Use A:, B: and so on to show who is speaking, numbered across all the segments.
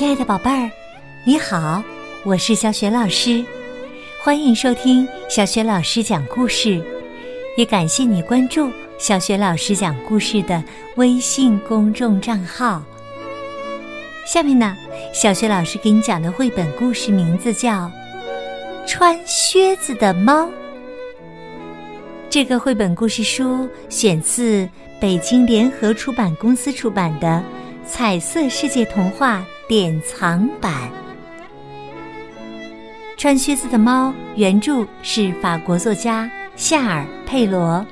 A: 亲爱的宝贝儿，你好，我是小雪老师，欢迎收听小雪老师讲故事，也感谢你关注小雪老师讲故事的微信公众账号。下面呢，小雪老师给你讲的绘本故事名字叫《穿靴子的猫》。这个绘本故事书选自北京联合出版公司出版的《彩色世界童话》典藏版。穿靴子的猫原著是法国作家夏尔·佩罗，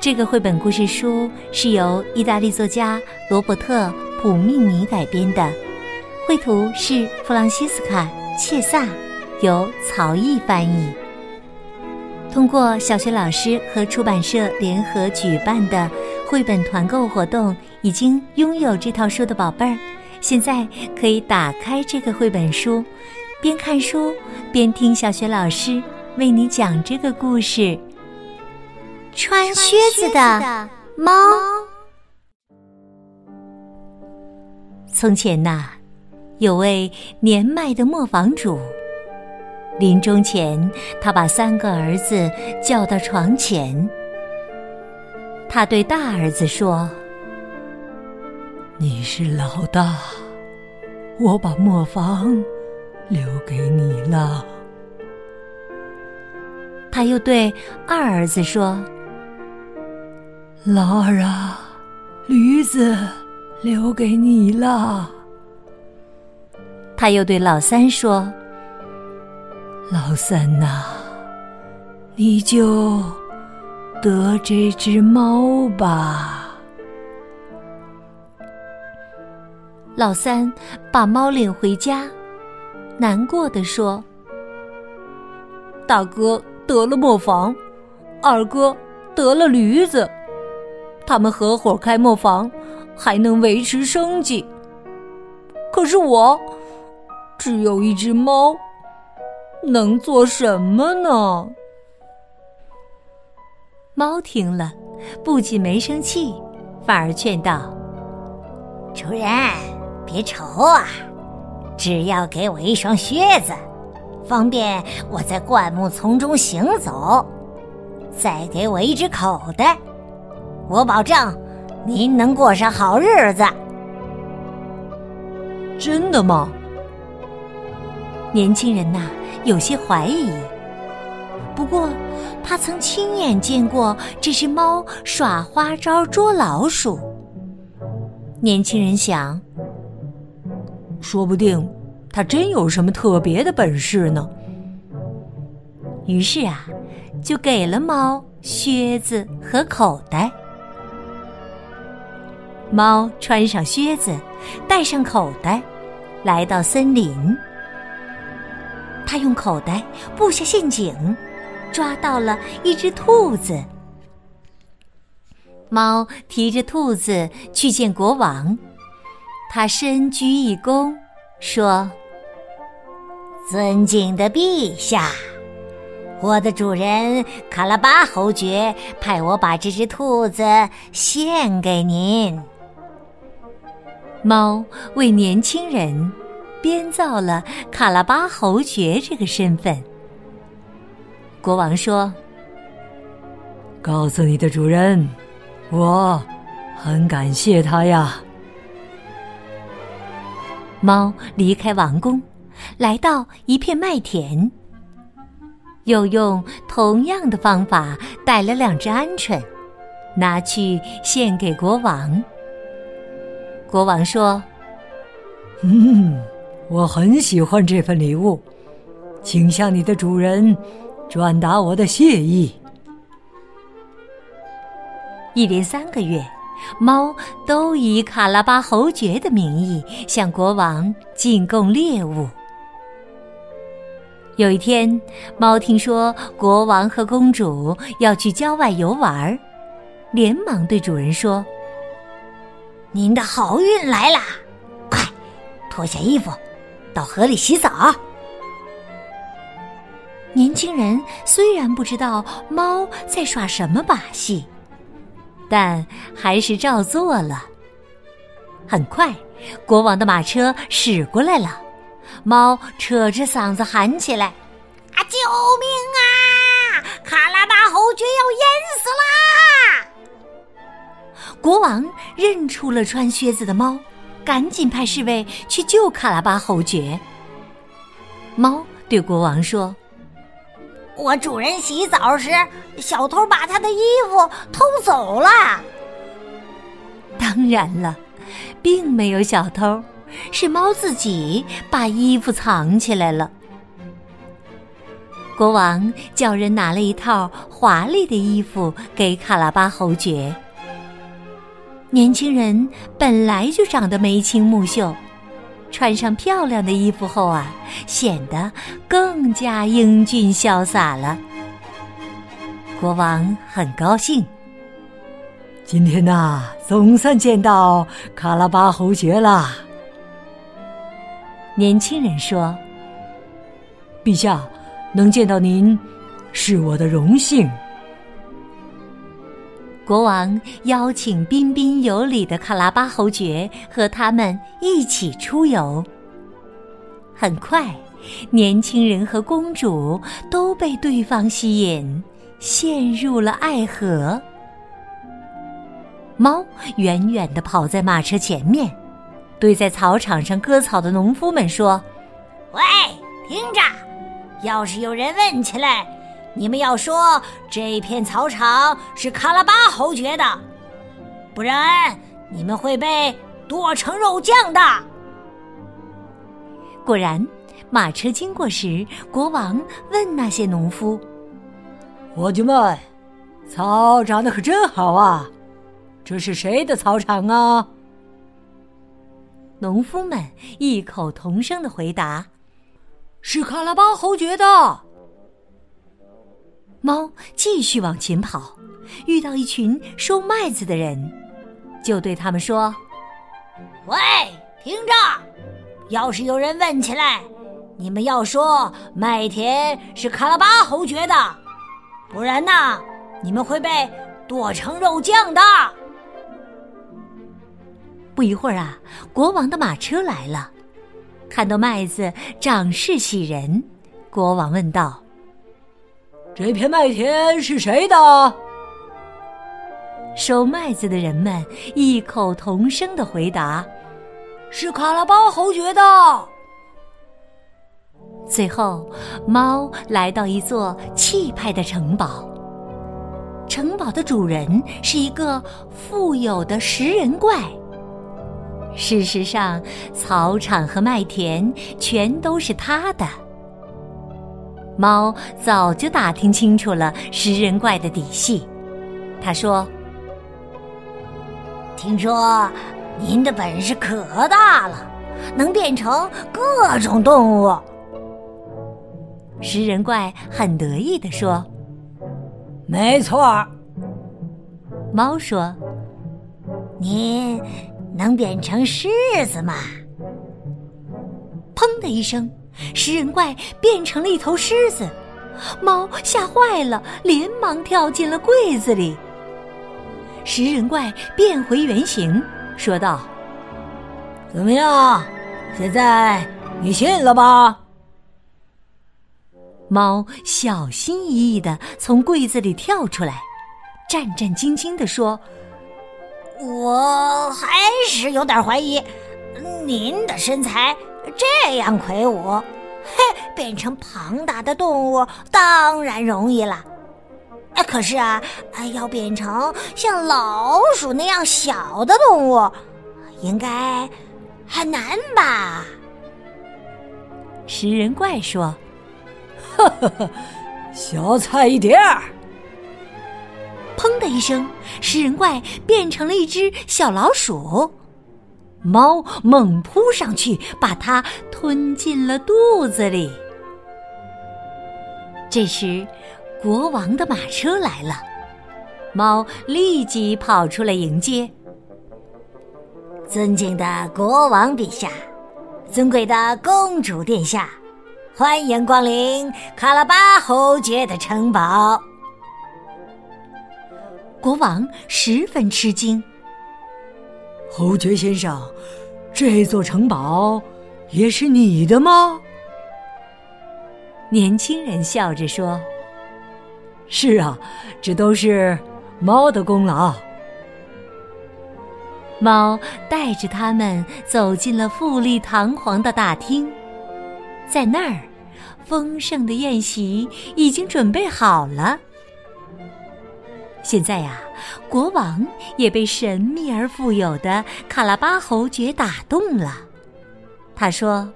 A: 这个绘本故事书是由意大利作家罗伯特·普密尼改编的，绘图是弗朗西斯卡·切萨，由曹毅翻译。通过小学老师和出版社联合举办的绘本团购活动，已经拥有这套书的宝贝儿，现在可以打开这个绘本书，边看书边听小学老师为你讲这个故事。穿靴子的猫。从前呐，有位年迈的磨坊主。临终前，他把三个儿子叫到床前。他对大儿子说：“
B: 你是老大，我把磨坊留给你了。”
A: 他又对二儿子说：“
B: 老二啊，驴子留给你了。”
A: 他又对老三说。
B: 老三呐，你就得这只猫吧。
A: 老三把猫领回家，难过的说：“
C: 大哥得了磨坊，二哥得了驴子，他们合伙开磨坊，还能维持生计。可是我只有一只猫。”能做什么呢？
A: 猫听了，不仅没生气，反而劝道：“
D: 主人，别愁啊，只要给我一双靴子，方便我在灌木丛中行走；再给我一只口袋，我保证您能过上好日子。”
C: 真的吗？
A: 年轻人呐。有些怀疑，不过他曾亲眼见过这只猫耍花招捉老鼠。年轻人想，
C: 说不定他真有什么特别的本事呢。
A: 于是啊，就给了猫靴子和口袋。猫穿上靴子，带上口袋，来到森林。他用口袋布下陷阱，抓到了一只兔子。猫提着兔子去见国王，他深鞠一躬，说：“
D: 尊敬的陛下，我的主人卡拉巴侯爵派我把这只兔子献给您。”
A: 猫为年轻人。编造了卡拉巴侯爵这个身份。国王说：“
B: 告诉你的主人，我很感谢他呀。”
A: 猫离开王宫，来到一片麦田，又用同样的方法逮了两只鹌鹑，拿去献给国王。国王说：“
B: 嗯。”我很喜欢这份礼物，请向你的主人转达我的谢意。
A: 一连三个月，猫都以卡拉巴侯爵的名义向国王进贡猎物。有一天，猫听说国王和公主要去郊外游玩，连忙对主人说：“
D: 您的好运来啦！快脱下衣服。”到河里洗澡。
A: 年轻人虽然不知道猫在耍什么把戏，但还是照做了。很快，国王的马车驶过来了。猫扯着嗓子喊起来：“
D: 啊，救命啊！卡拉巴侯爵要淹死啦！”
A: 国王认出了穿靴子的猫，赶紧派侍卫去救卡拉巴侯爵。猫对国王说：“
D: 我主人洗澡时，小偷把他的衣服偷走了。”
A: 当然了，并没有小偷，是猫自己把衣服藏起来了。国王叫人拿了一套华丽的衣服给卡拉巴侯爵。年轻人本来就长得眉清目秀，穿上漂亮的衣服后啊，显得更加英俊潇洒了。国王很高兴。
B: 今天呐，总算见到卡拉巴侯爵了。
A: 年轻人说：“
B: 陛下，能见到您，是我的荣幸。”
A: 国王邀请彬彬有礼的卡拉巴侯爵和他们一起出游。很快，年轻人和公主都被对方吸引，陷入了爱河。猫远远地跑在马车前面，对在草场上割草的农夫们说：“
D: 喂，听着！要是有人问起来，你们要说这片草场是卡拉巴侯爵的，不然你们会被剁成肉酱的。”
A: 果然，马车经过时，国王问那些农夫：“
B: 伙计们，草长得可真好啊！”这是谁的草场啊？
A: 农夫们异口同声的回答：“
B: 是卡拉巴侯爵的。”
A: 猫继续往前跑，遇到一群收麦子的人，就对他们说：“
D: 喂，听着！要是有人问起来，你们要说麦田是卡拉巴侯爵的，不然呢，你们会被剁成肉酱的。”
A: 不一会儿啊，国王的马车来了。看到麦子长势喜人，国王问道：“
B: 这片麦田是谁的？”
A: 收麦子的人们异口同声的回答：“
B: 是卡拉巴侯爵的。”
A: 最后，猫来到一座气派的城堡。城堡的主人是一个富有的食人怪。事实上，草场和麦田全都是他的。猫早就打听清楚了食人怪的底细。他说：“
D: 听说您的本事可大了，能变成各种动物。”
A: 食人怪很得意地说：“
B: 没错。”
A: 猫说：“
D: 您。”能变成狮子吗？
A: 砰的一声，食人怪变成了一头狮子，猫吓坏了，连忙跳进了柜子里。食人怪变回原形，说道：“
B: 怎么样？现在你信了吧？”
A: 猫小心翼翼的从柜子里跳出来，战战兢兢的说。
D: 我还是有点怀疑，您的身材这样魁梧，嘿，变成庞大的动物当然容易了。哎，可是啊，要变成像老鼠那样小的动物，应该很难吧？
A: 食人怪说：“
B: 呵呵呵，小菜一碟儿。”
A: 砰的一声，食人怪变成了一只小老鼠，猫猛扑上去，把它吞进了肚子里。这时，国王的马车来了，猫立即跑出来迎接。
D: 尊敬的国王陛下，尊贵的公主殿下，欢迎光临卡拉巴侯爵的城堡。
A: 国王十分吃惊。
B: 侯爵先生，这座城堡也是你的吗？
A: 年轻人笑着说：“
B: 是啊，这都是猫的功劳。”
A: 猫带着他们走进了富丽堂皇的大厅，在那儿，丰盛的宴席已经准备好了。现在呀，国王也被神秘而富有的卡拉巴侯爵打动了。他说：“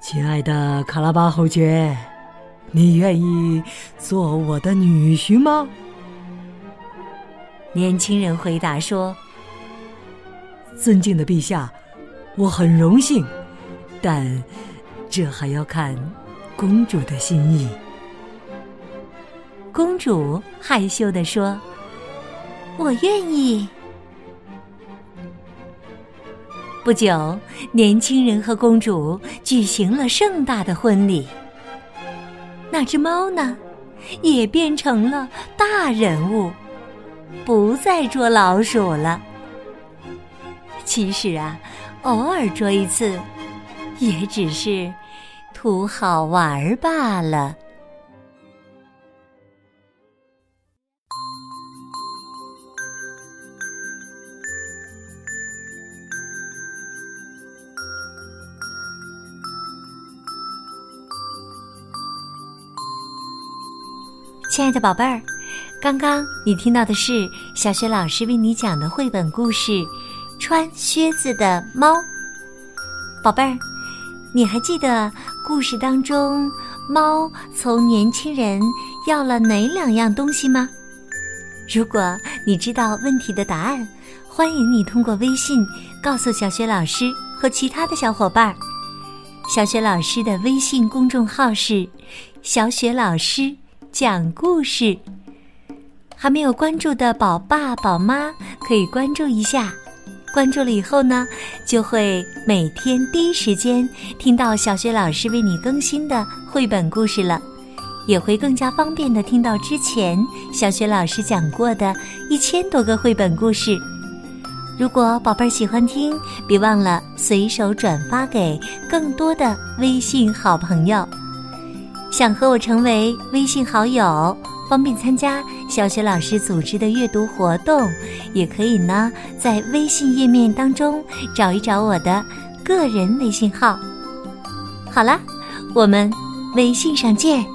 B: 亲爱的卡拉巴侯爵，你愿意做我的女婿吗？”
A: 年轻人回答说：“
B: 尊敬的陛下，我很荣幸，但这还要看公主的心意。”
A: 公主害羞地说：“我愿意。”不久，年轻人和公主举行了盛大的婚礼。那只猫呢，也变成了大人物，不再捉老鼠了。其实啊，偶尔捉一次，也只是图好玩罢了。亲爱的宝贝儿，刚刚你听到的是小雪老师为你讲的绘本故事《穿靴子的猫》。宝贝儿，你还记得故事当中猫从年轻人要了哪两样东西吗？如果你知道问题的答案，欢迎你通过微信告诉小雪老师和其他的小伙伴。小雪老师的微信公众号是“小雪老师”。讲故事，还没有关注的宝爸宝妈可以关注一下。关注了以后呢，就会每天第一时间听到小学老师为你更新的绘本故事了，也会更加方便的听到之前小学老师讲过的一千多个绘本故事。如果宝贝儿喜欢听，别忘了随手转发给更多的微信好朋友。想和我成为微信好友，方便参加小雪老师组织的阅读活动，也可以呢，在微信页面当中找一找我的个人微信号。好了，我们微信上见。